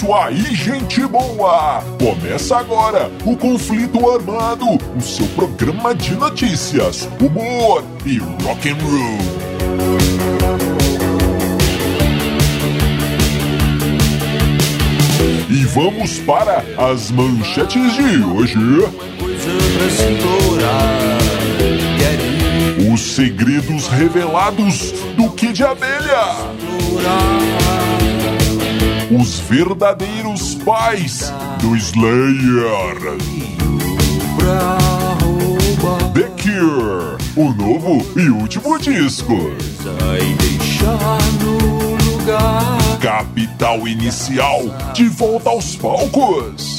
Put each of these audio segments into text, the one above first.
isso aí, gente boa! Começa agora o Conflito Armado, o seu programa de notícias, humor e rock and roll. E vamos para as manchetes de hoje. Os segredos revelados do Kid Abelha. Os verdadeiros pais do Slayer. The Cure, o novo e último disco. Capital Inicial, de volta aos palcos.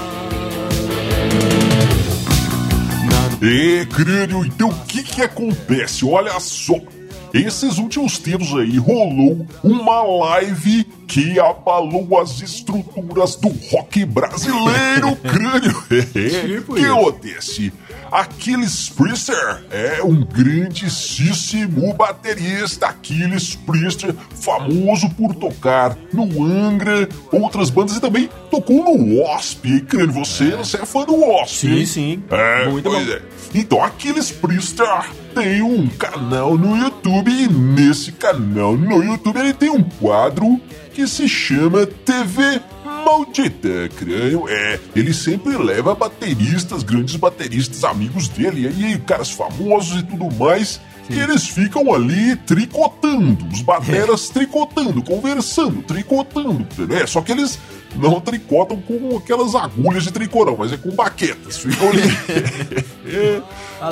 E crânio, então o que que acontece? Olha só, esses últimos tempos aí rolou uma live que abalou as estruturas do rock brasileiro, crânio. Tipo que isso. acontece? Aquiles Priester é um grandíssimo baterista. Aquiles Priester, famoso por tocar no Angra, outras bandas e também tocou no Wasp. Crânio, você, você é fã do Wasp? Sim, sim. É, Muito pois bom. é. Então, Aquiles Priester tem um canal no YouTube e nesse canal no YouTube ele tem um quadro que se chama TV Maldita Crânio. É, ele sempre leva bateristas, grandes bateristas, amigos dele, e aí caras famosos e tudo mais. E eles ficam ali tricotando, os bateras tricotando, conversando, tricotando. É, só que eles não tricotam com aquelas agulhas de tricô, não, mas é com baquetas. Ficam ali. é,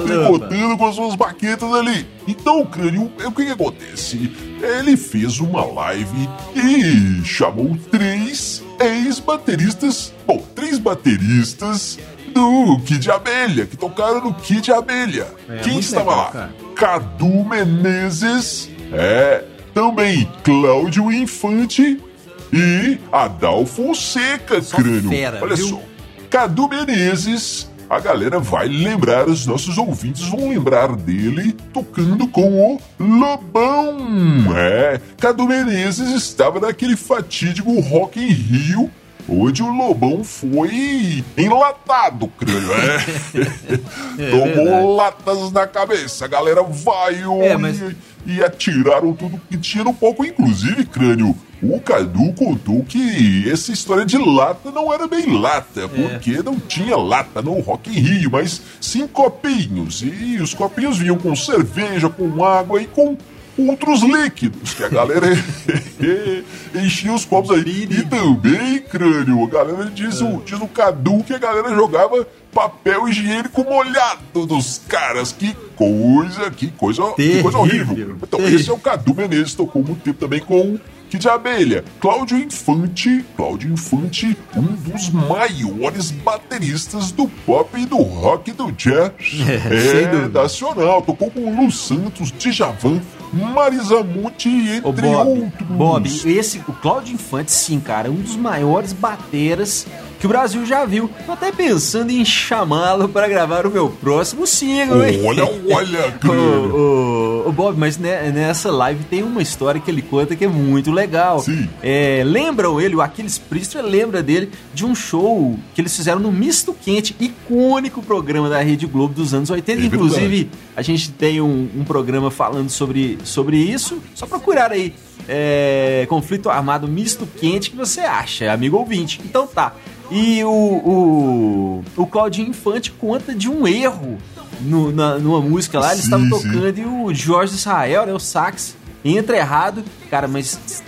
tricotando com as suas baquetas ali. Então, Crânio, o que, que acontece? Ele fez uma live e chamou três ex-bateristas, bom, três bateristas do Kid Abelha, que tocaram no Kid Abelha. É, Quem estava legal, lá? cara. Cadu Menezes, é, também Cláudio Infante e Adalfo Seca, Só crânio. fera, Olha viu? só, Cadu Menezes, a galera vai lembrar, os nossos ouvintes vão lembrar dele tocando com o Lobão. É, Cadu Menezes estava naquele fatídico Rock em Rio, onde o Lobão foi enlatado, crânio. É. É Tomou verdade. latas na cabeça, a galera vaiou É, mas- e, e atiraram tudo que tinha no palco, inclusive, crânio. O Cadu contou que essa história de lata não era bem lata, É. porque não tinha lata no Rock in Rio, mas sim copinhos. E os copinhos vinham com cerveja, com água e com outros líquidos, que a galera enchia os copos aí. E também, crânio, a galera diz, É. o, diz o Cadu que a galera jogava papel higiênico molhado dos caras. Que coisa, que coisa, que coisa Terrível. horrível. Então, esse é o Cadu Menezes, tocou muito tempo também com Kid Abelha. Cláudio Infante, Cláudio Infante, um dos maiores bateristas do pop e do rock do jazz. é, dúvida. nacional. Tocou com Lu Santos, Djavan, Marisa Monte, Ô, entre Bob, outros. Bob, esse, o Cláudio Infante, sim, cara, é um dos maiores bateras que o Brasil já viu. Tô até pensando em chamá-lo para gravar o meu próximo single, hein? Olha, olha. Ô, ô, ô, Bob, mas ne- nessa live tem uma história que ele conta que é muito legal. Sim. É, lembram ele, o Aquiles Priester lembra dele de um show que eles fizeram no Misto Quente, icônico programa da Rede Globo dos anos 80. É Inclusive, a gente tem um, um programa falando sobre, sobre isso. Só procurar aí. é, conflito armado misto quente que você acha, amigo ouvinte. Então tá. E o, o, o Claudinho Infante conta de um erro no- na- numa música lá. Eles Sim, estavam sim. tocando e o Jorge Israel, né, o sax, entra errado. Cara, mas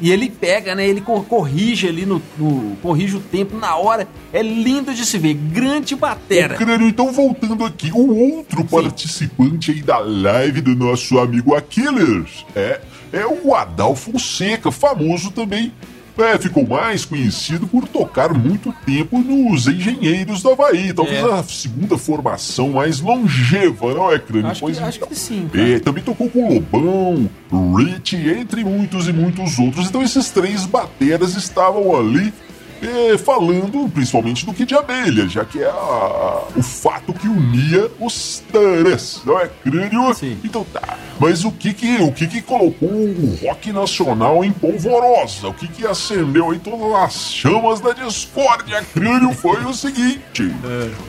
e ele pega, né? Ele cor- corrige ali no, no- corrige o tempo na hora. É lindo de se ver. Grande batera. Crânio, então voltando aqui, o outro participante aí da live do nosso amigo Aquiles é, é o Adalfo Seca, famoso também é, ficou mais conhecido por tocar muito tempo nos Engenheiros do Havaí. Talvez É. a segunda formação mais longeva, não é, Crânio? Acho Pois que, acho então. que sim, cara. É, também tocou com Lobão, Rich, entre muitos e muitos outros. Então esses três bateras estavam ali é, falando principalmente do que de abelha, já que é a- o fato que unia os três, não é crânio? Sim. Então tá. Mas o que que, o que que colocou o rock nacional em polvorosa? O que que acendeu aí todas as chamas da discórdia crânio foi o seguinte.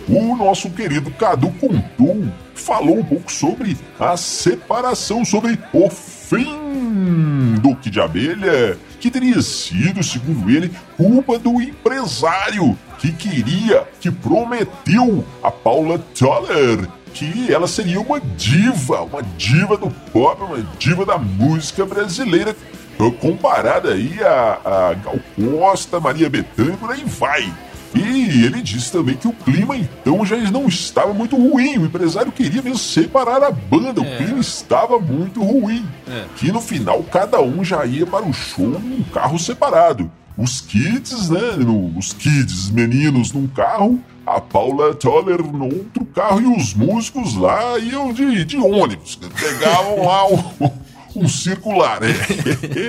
O nosso querido Cadu contou, falou um pouco sobre a separação, sobre o fim do Kid Abelha, que teria sido, segundo ele, culpa do empresário que queria, que prometeu a Paula Toller que ela seria uma diva, uma diva do pop, uma diva da música brasileira, comparada aí a, a Gal Costa, Maria Bethânia, por aí vai. E ele disse também que o clima então já não estava muito ruim. O empresário queria mesmo separar a banda. O clima estava muito ruim. Que no final cada um já ia para o show num carro separado. Os kids, né? Os kids, meninos num carro, a Paula Toller no outro carro e os músicos lá iam de, de ônibus. Pegavam lá o, um circular, né?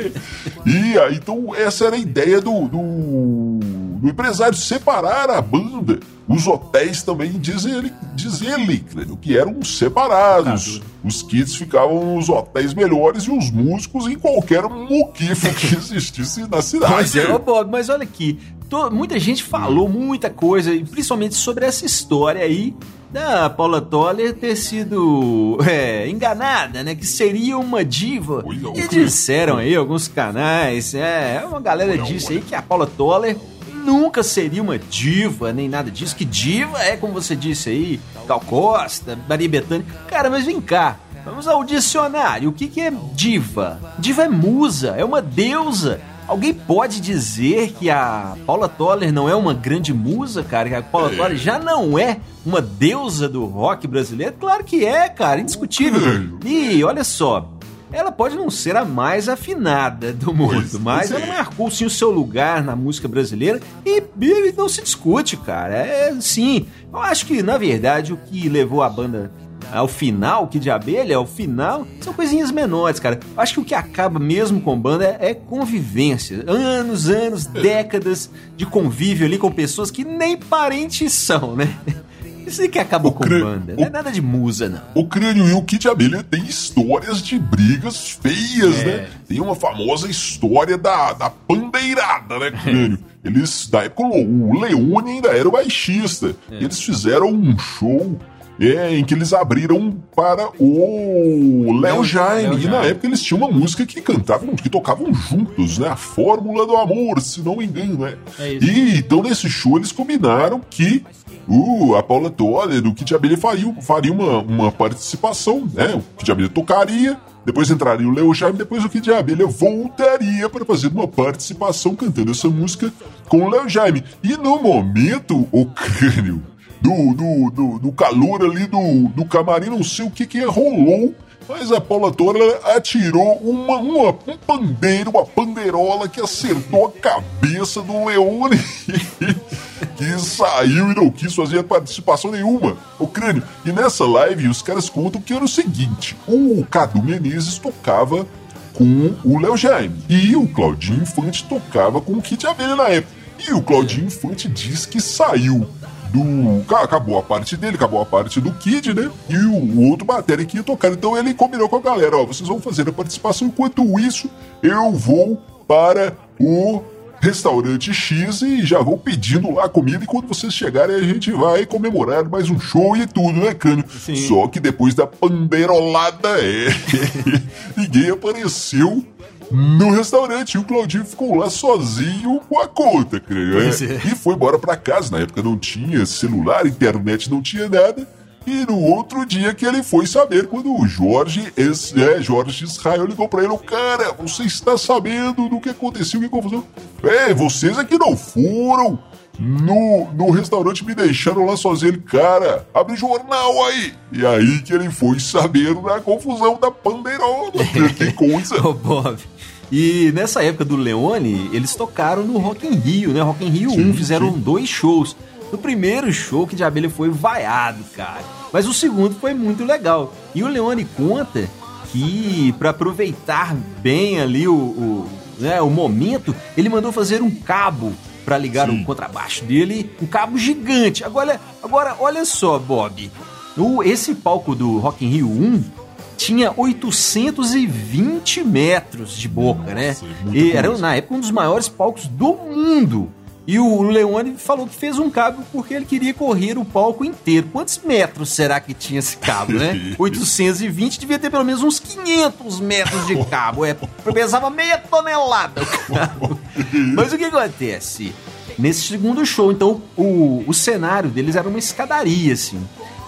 e aí, então, essa era a ideia do, do, do empresário, separar a banda. Os hotéis também, diz ele, diz ele que eram separados. Os kids ficavam nos hotéis melhores e os músicos em qualquer muquifo que existisse na cidade. Pois é, ô Bob, mas olha aqui, to- muita gente falou muita coisa, principalmente sobre essa história aí da Paula Toller ter sido é, enganada, né? Que seria uma diva. Olha, E disseram aí alguns canais, é, uma galera Olha, disse olha. aí que a Paula Toller nunca seria uma diva, nem nada disso. Que diva é, como você disse aí, Gal Costa, Maria Bethânia. Cara, mas vem cá. Vamos ao dicionário. O que, que é diva? Diva é musa, é uma deusa. Alguém pode dizer que a Paula Toller não é uma grande musa, cara? Que a Paula É. Toller já não é uma deusa do rock brasileiro? Claro que é, cara, indiscutível. E olha só, ela pode não ser a mais afinada do mundo, mas ela marcou sim o seu lugar na música brasileira e, não se discute, cara. É sim. Eu acho que, na verdade, o que levou a banda ao final, que de abelha, ao final, são coisinhas menores, cara. Eu acho que o que acaba mesmo com banda é, é convivência. Anos, anos, décadas de convívio ali com pessoas que nem parentes são, né? Isso aí que acaba O com cre- banda. Não é o- nada de musa, não. O Crânio e o Kid Abelha tem histórias de brigas feias, É. né? Tem uma famosa história da, da pandeirada, né, Crânio? Eles, da época, o Leone ainda era o baixista. Eles fizeram um show é, em que eles abriram para o Léo Jaime. E na época eles tinham uma música que cantavam, que tocavam juntos, né? A Fórmula do Amor, se não me engano, né? É. E então nesse show eles combinaram que o, a Paula Toller, o Kid Abelha faria, faria uma, uma participação, né? O Kid Abelha tocaria, depois entraria o Leo Jaime, depois o Kid Abelha voltaria para fazer uma participação cantando essa música com o Leo Jaime. E no momento, o crânio, do, do, do, do calor ali do, do camarim, não sei o que que rolou, mas a Paula Toller atirou uma, uma, um pandeiro, uma pandeirola que acertou a cabeça do Leone, que saiu e não quis fazer participação nenhuma, o crânio. E nessa live os caras contam que era o seguinte: o Cadu Menezes tocava com o Léo Jaime e o Claudinho Infante tocava com o Kid Abelha na época. E o Claudinho Infante diz que saiu do. ca- Acabou a parte dele, acabou a parte do Kid, né? E o, outro bateria que ia tocar. Então ele combinou com a galera: ó, vocês vão fazer a participação, enquanto isso eu vou para o restaurante X e já vou pedindo lá comida. E quando vocês chegarem, a gente vai comemorar mais um show e tudo, né, Crânio? Sim. Só que depois da pandeirolada, é. ninguém apareceu. No restaurante, e o Claudinho ficou lá sozinho com a conta, creio. É. é. E foi embora pra casa. Na época não tinha celular, internet não tinha nada. E no outro dia que ele foi saber, quando o Jorge, esse, é, Jorge Israel ligou pra ele, cara, você está sabendo do que aconteceu, que confusão? É, vocês é que não foram no, no restaurante, me deixaram lá sozinho. Ele, cara, abre jornal aí. E aí que ele foi saber da confusão da pandeirola. que coisa. Ô, Bob. E nessa época do Leone, eles tocaram no Rock in Rio, né? Rock in Rio sim, 1, fizeram sim. dois shows. No primeiro show, que de abelha foi vaiado, cara. Mas o segundo foi muito legal. E o Leone conta que, para aproveitar bem ali o, o, né, o momento, ele mandou fazer um cabo para ligar Sim. o contrabaixo dele, um cabo gigante. Agora, agora olha só, Bob. O, esse palco do Rock in Rio 1 tinha 820 metros de boca, né? Nossa, né? E era, na época, um dos maiores palcos do mundo. E o Leone falou que fez um cabo porque ele queria correr o palco inteiro. Quantos metros será que tinha esse cabo, né? 820 devia ter pelo menos uns 500 metros de cabo. É, pesava meia tonelada o cabo. Mas o que acontece? Nesse segundo show, então, o, o cenário deles era uma escadaria, assim.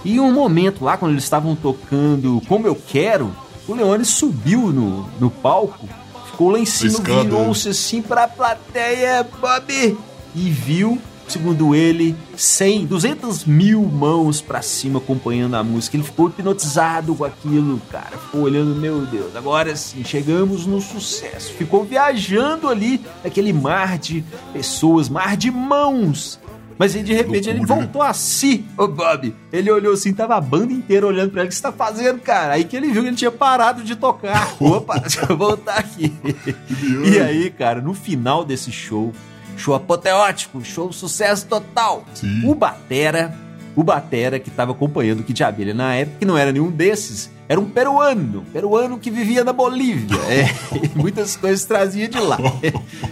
E um momento lá, quando eles estavam tocando Como Eu Quero, o Leone subiu no, no palco, ficou lá em cima, virou-se assim pra plateia, Bob, e viu, segundo ele, 100, 200 mil mãos para cima acompanhando a música. Ele ficou hipnotizado com aquilo, cara. Ficou olhando, meu Deus, agora sim, chegamos no sucesso. Ficou viajando ali, aquele mar de pessoas, mar de mãos. Mas aí, de repente ele voltou a si, ô Bob. Ele olhou assim, tava a banda inteira olhando pra ele. O que você tá fazendo, cara? Aí que ele viu que ele tinha parado de tocar. Opa, deixa eu voltar aqui. e aí, cara, no final desse show, Show apoteótico, show sucesso total. Sim. O Batera, o Batera que estava acompanhando o Kid Abelha na época, que não era nenhum desses, era um peruano, peruano que vivia na Bolívia. É, muitas coisas trazia de lá.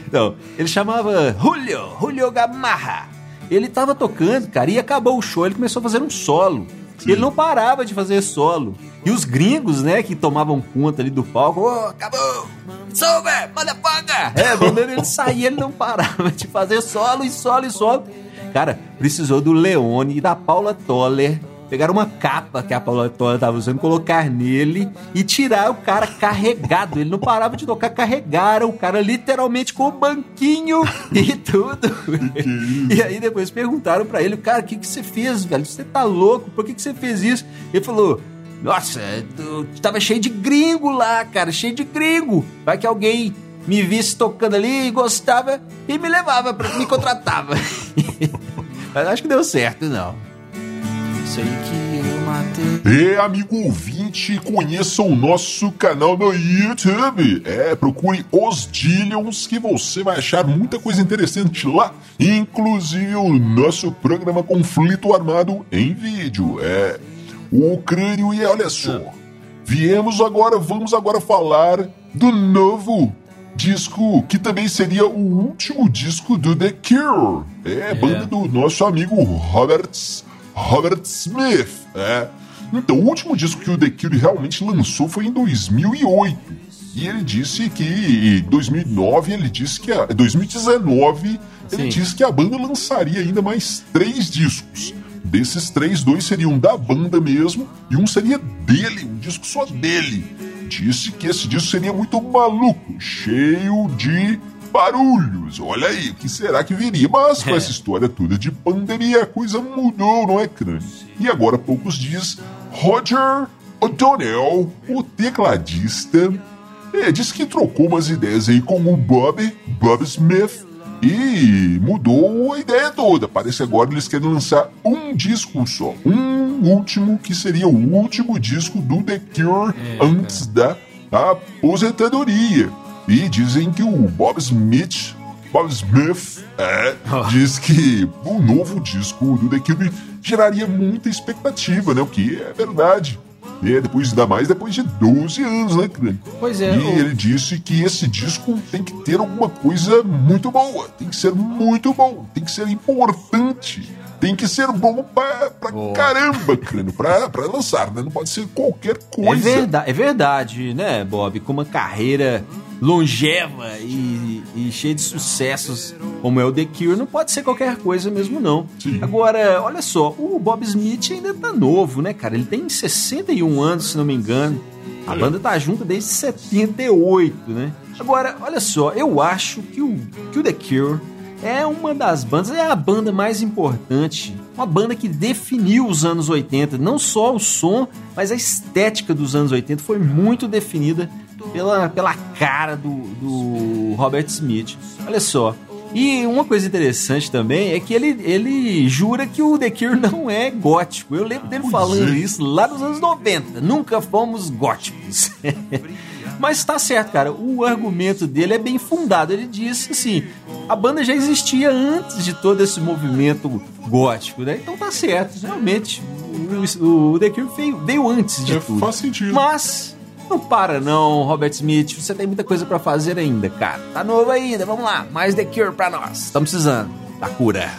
Então, ele chamava Julio, Julio Gamarra. Ele estava tocando, cara, e acabou o show, ele começou a fazer um solo. Sim. Ele não parava de fazer solo. E os gringos, né, que tomavam conta ali do palco, oh, acabou! Sober, motherfucker! É, mandando ele sair, ele não parava de fazer solo e solo e solo. Cara, precisou do Leone e da Paula Toller pegar uma capa que a Paula Toller tava usando, colocar nele e tirar o cara carregado. Ele não parava de tocar, carregaram o cara literalmente com o banquinho e tudo. e aí depois perguntaram para ele, cara, o que, que você fez, velho? Você tá louco? Por que, que você fez isso? Ele falou, nossa, tu, tava cheio de gringo lá, cara, cheio de gringo. Vai que alguém me visse tocando ali e gostava e me levava, pra, me contratava. Mas acho que deu certo, não. Sei que eu matei. E amigo ouvinte, conheça o nosso canal no YouTube. É, procure os Dillions que você vai achar muita coisa interessante lá. Inclusive o nosso programa Conflito Armado em vídeo. É o crânio e olha só. Viemos agora, vamos agora falar do novo disco que também seria o último disco do The Cure. É, é. banda do nosso amigo Robert, Robert Smith. É. Então, o último disco que o The Cure realmente lançou foi em 2008. E ele disse que em 2009 ele disse que a, 2019 ele Sim. disse que a banda lançaria ainda mais três discos. Desses três, dois seriam da banda mesmo e um seria dele, um disco só dele. Disse que esse disco seria muito maluco, cheio de barulhos. Olha aí, o que será que viria? Mas com é. essa história toda de pandemia, a coisa mudou, não é, crânio? E agora, poucos dias, Roger O'Donnell, o tecladista, é, disse que trocou umas ideias aí com o Bob, Bob Smith, e mudou a ideia toda. Parece agora eles querem lançar um disco só. Um último, que seria o último disco do The Cure antes da aposentadoria. E dizem que o Bob Smith, Bob Smith, é, oh. diz que o novo disco do The Cure geraria muita expectativa, né? O que é verdade. É, depois, ainda mais depois de 12 anos, né, Crânio? Pois é. E o... ele disse que esse disco tem que ter alguma coisa muito boa, tem que ser muito bom, tem que ser importante, tem que ser bom pra, pra oh. caramba, Crânio, pra, pra lançar, né? Não pode ser qualquer coisa. É verdade, é verdade, né, Bob? Com uma carreira longeva e, e cheia de sucessos como é o The Cure, não pode ser qualquer coisa mesmo, não. Agora, olha só, o Bob Smith ainda tá novo, né, cara? Ele tem 61 anos, se não me engano. A banda tá junta desde 78, né? Agora, olha só, eu acho que o, que o The Cure é uma das bandas, é a banda mais importante, uma banda que definiu os anos 80, não só o som, mas a estética dos anos 80 foi muito definida pela, pela cara do, do Robert Smith. Olha só. E uma coisa interessante também é que ele, ele jura que o The Cure não é gótico. Eu lembro dele falando isso lá nos anos 90. Nunca fomos góticos. Mas tá certo, cara. O argumento dele é bem fundado. Ele disse assim: a banda já existia antes de todo esse movimento gótico, né? Então tá certo. Realmente, o, o The Cure veio, veio antes de É, tudo. faz sentido. Mas não para não, Robert Smith. Você tem muita coisa pra fazer ainda, cara. Tá novo ainda. Vamos lá. Mais The Cure pra nós. Estamos precisando da cura.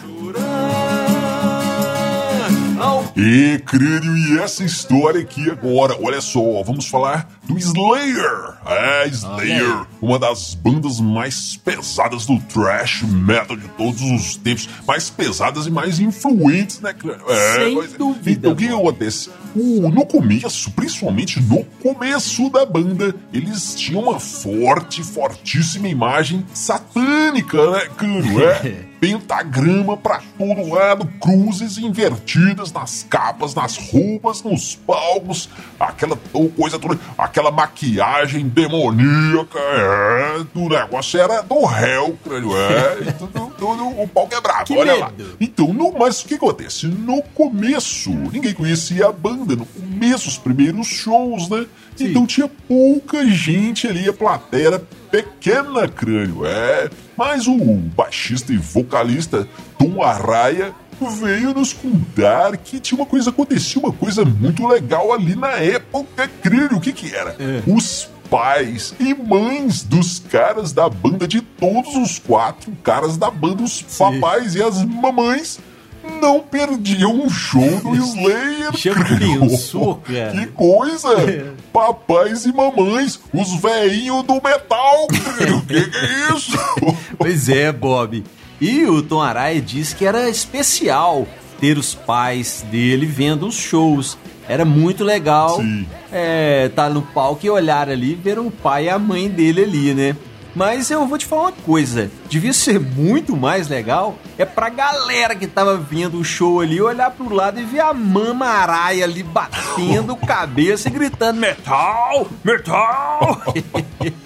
E crânio, e essa história aqui agora, olha só, vamos falar do Slayer. É, Slayer, uma das bandas mais pesadas do thrash metal de todos os tempos, mais pesadas e mais influentes, né, crânio? É, Sem é. dúvida, Então, o que acontece? O- no começo, principalmente no começo da banda, eles tinham uma forte, fortíssima imagem satânica, né, crânio? É. pentagrama pra todo lado, cruzes invertidas nas capas, nas roupas, nos palcos, aquela coisa toda, aquela maquiagem demoníaca, é, o negócio era do réu, crânio, é, tudo, tudo, o pau quebrava, Que olha lá. medo. Então, no, mas o que acontece? No começo, ninguém conhecia a banda, no começo, os primeiros shows, né? Sim. Então tinha pouca gente ali, a plateia era pequena, crânio, é. Mas o baixista e vocalista Tom Arraia veio nos contar que tinha uma coisa, acontecia uma coisa muito legal ali na época, crânio. O que que era? É. Os pais e mães dos caras da banda, de todos os quatro caras da banda, os papais e as mamães, não perdiam um show do Slayer. Já pensou, cara? Que coisa! Papais e mamães, os velhinhos do metal, crânio. que que é isso? Pois é, Bob. E o Tom Araya disse que era especial ter os pais dele vendo os shows. Era muito legal Sim. é, tá no palco e olhar ali, ver o pai e a mãe dele ali, né? Mas eu vou te falar uma coisa, devia ser muito mais legal é pra galera que tava vendo o show ali olhar pro lado e ver a mama araia ali batendo cabeça e gritando metal, metal.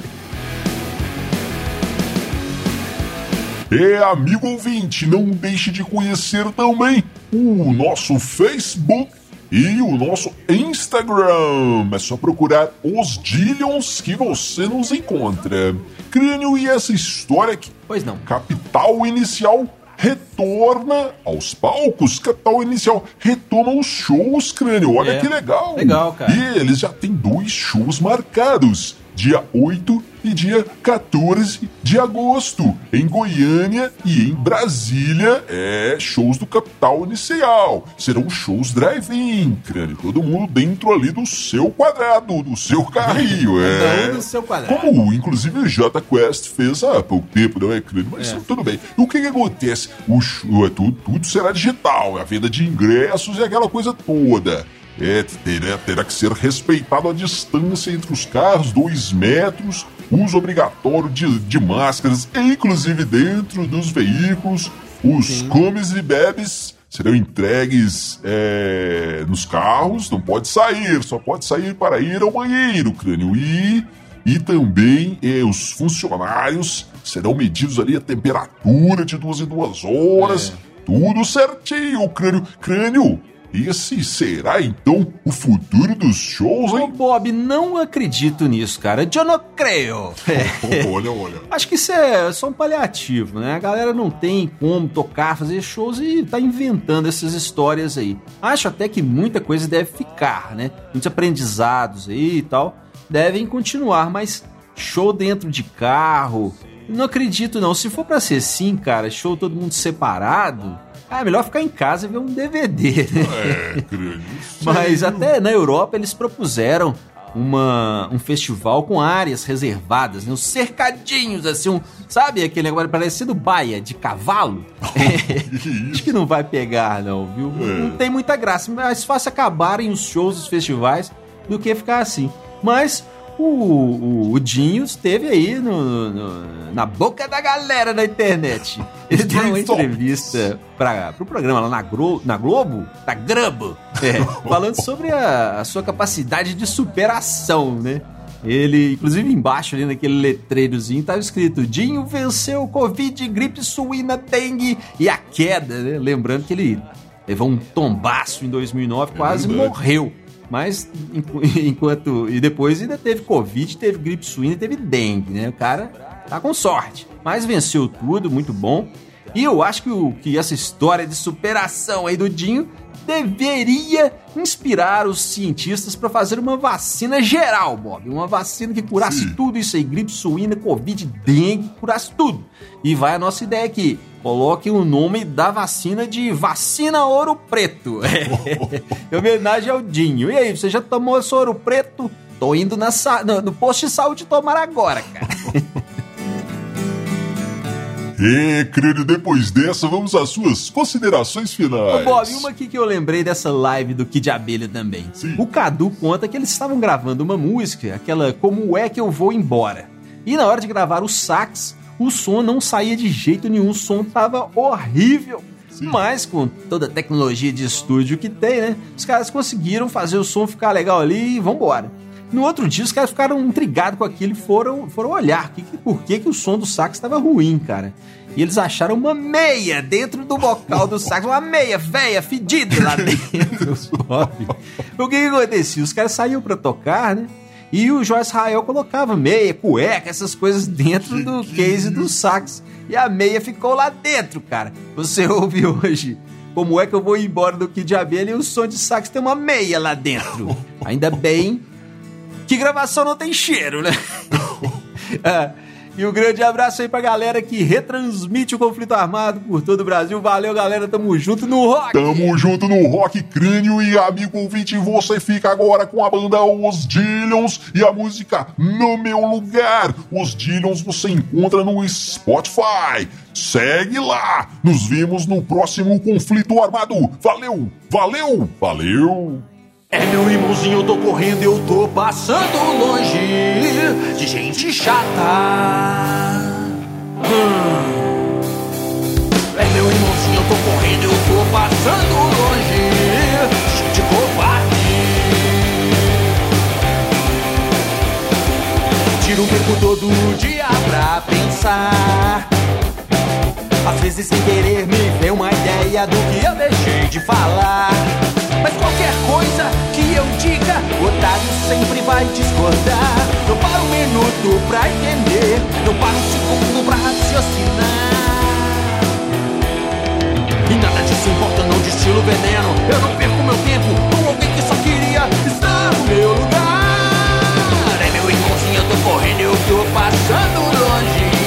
É, amigo ouvinte, não deixe de conhecer também o nosso Facebook e o nosso Instagram. É só procurar os Dillions que você nos encontra. Crânio e essa história aqui. pois não. Capital Inicial retorna aos palcos. Capital Inicial retoma os shows, crânio. Olha É. que legal. Legal, cara. E eles já têm dois shows marcados. Dia 8 e dia 14 de agosto, em Goiânia e em Brasília, é shows do Capital Inicial. Serão shows drive-in, crânio. Todo mundo dentro ali do seu quadrado, do seu carrinho. é. Do seu quadrado. Como inclusive o J Quest fez há pouco tempo, não é, crânio? Mas É. tudo bem. O que, que acontece? O show, é tudo, tudo será digital, a venda de ingressos e aquela coisa toda. É, terá, terá que ser respeitado a distância entre os carros, dois metros, uso obrigatório de, de máscaras, inclusive dentro dos veículos. Os comes e bebes serão entregues é, nos carros, não pode sair, só pode sair para ir ao banheiro, crânio. E, e também é, os funcionários serão medidos ali a temperatura de duas em duas horas, tudo certinho, crânio. Crânio, esse será então o futuro dos shows, Ô, hein? Bob, não acredito nisso, cara. Eu não creio. É. olha, olha. Acho que isso é só um paliativo, né? A galera não tem como tocar, fazer shows e tá inventando essas histórias aí. Acho até que muita coisa deve ficar, né? Muitos aprendizados aí e tal devem continuar, mas show dentro de carro, não acredito não. Se for pra ser assim, cara, show todo mundo separado, ah, é melhor ficar em casa e ver um DVD, né? É. Mas até na Europa eles propuseram uma, um festival com áreas reservadas, né? uns cercadinhos, assim, um, sabe aquele negócio parecido baia de cavalo? Acho que não vai pegar, não, viu? Não tem muita graça, mas fácil acabarem os shows dos festivais do que ficar assim. Mas o, o, o Dinho esteve aí no, no- na boca da galera na internet. Ele deu uma entrevista para o programa lá na, Gro, na Globo, na Globo, é, falando sobre a, a sua capacidade de superação, né? Ele, inclusive embaixo ali naquele letreirozinho, tava escrito: Dinho venceu Covid, gripe suína, dengue e a queda, né? Lembrando que ele levou um tombaço em 2009, quase é morreu. Mas enquanto. E depois ainda teve Covid, teve gripe suína e teve dengue, né? O cara tá com sorte. Mas venceu tudo, muito bom. E eu acho que, o, que essa história de superação aí do Dinho deveria inspirar os cientistas para fazer uma vacina geral, Bob. Uma vacina que curasse Sim. tudo isso aí: gripe suína, covid, dengue, curasse tudo. E vai a nossa ideia aqui. Coloque o nome da vacina de vacina ouro preto. em homenagem ao Dinho. E aí, você já tomou esse ouro preto? Tô indo na, no, no posto de saúde tomar agora, cara. É, querido, depois dessa, vamos às suas considerações finais. Ô, Bob, uma aqui que eu lembrei dessa live do Kid Abelha também. Sim. O Cadu conta que eles estavam gravando uma música, aquela Como é que eu vou embora. E na hora de gravar o sax, o som não saía de jeito nenhum, o som tava horrível. Sim. Mas com toda a tecnologia de estúdio que tem, né? Os caras conseguiram fazer o som ficar legal ali e vambora. No outro dia, os caras ficaram intrigados com aquilo e foram, foram olhar que, por que, que o som do sax estava ruim, cara. E eles acharam uma meia dentro do bocal do sax, uma meia velha, fedida lá dentro. o que, que acontecia? Os caras saíam para tocar, né? E o Joyce Rael colocava meia, cueca, essas coisas dentro do case do sax. E a meia ficou lá dentro, cara. Você ouve hoje como é que eu vou embora do Kid Abelha e o som de sax tem uma meia lá dentro. Ainda bem que gravação não tem cheiro, né? é. E um grande abraço aí pra galera que retransmite o conflito armado por todo o Brasil. Valeu, galera. Tamo junto no rock. Tamo junto no rock crânio. E amigo ouvinte, você fica agora com a banda Os Dillions e a música No Meu Lugar. Os Dillions você encontra no Spotify. Segue lá. Nos vemos no próximo conflito armado. Valeu, valeu, valeu. É meu irmãozinho, eu tô correndo, eu tô passando longe de gente chata. Hum. É meu irmãozinho, eu tô correndo, eu tô passando longe de gente covarde. Tiro o tempo todo dia pra pensar. Às vezes sem querer me vem uma ideia do que eu deixei de falar. Qualquer coisa que eu diga, o otário sempre vai discordar. Não para um minuto pra entender, não para um segundo pra raciocinar. E nada disso importa, não destilo veneno. Eu não perco meu tempo com alguém que só queria estar no meu lugar. É meu irmãozinho, eu tô correndo, eu tô passando longe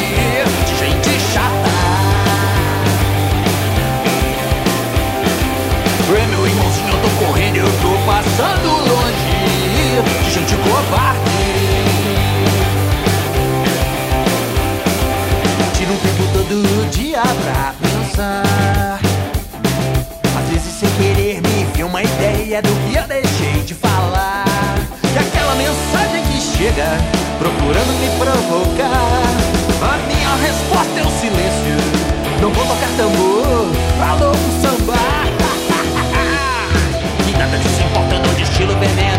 gente covarde. Tiro um tempo todo dia pra pensar. Às vezes sem querer me vi uma ideia do que eu deixei de falar. E aquela mensagem que chega procurando me provocar. A minha resposta é o silêncio. Não vou tocar tambor, falou um samba. Nada disso importa, não destilo veneno. Eu não perco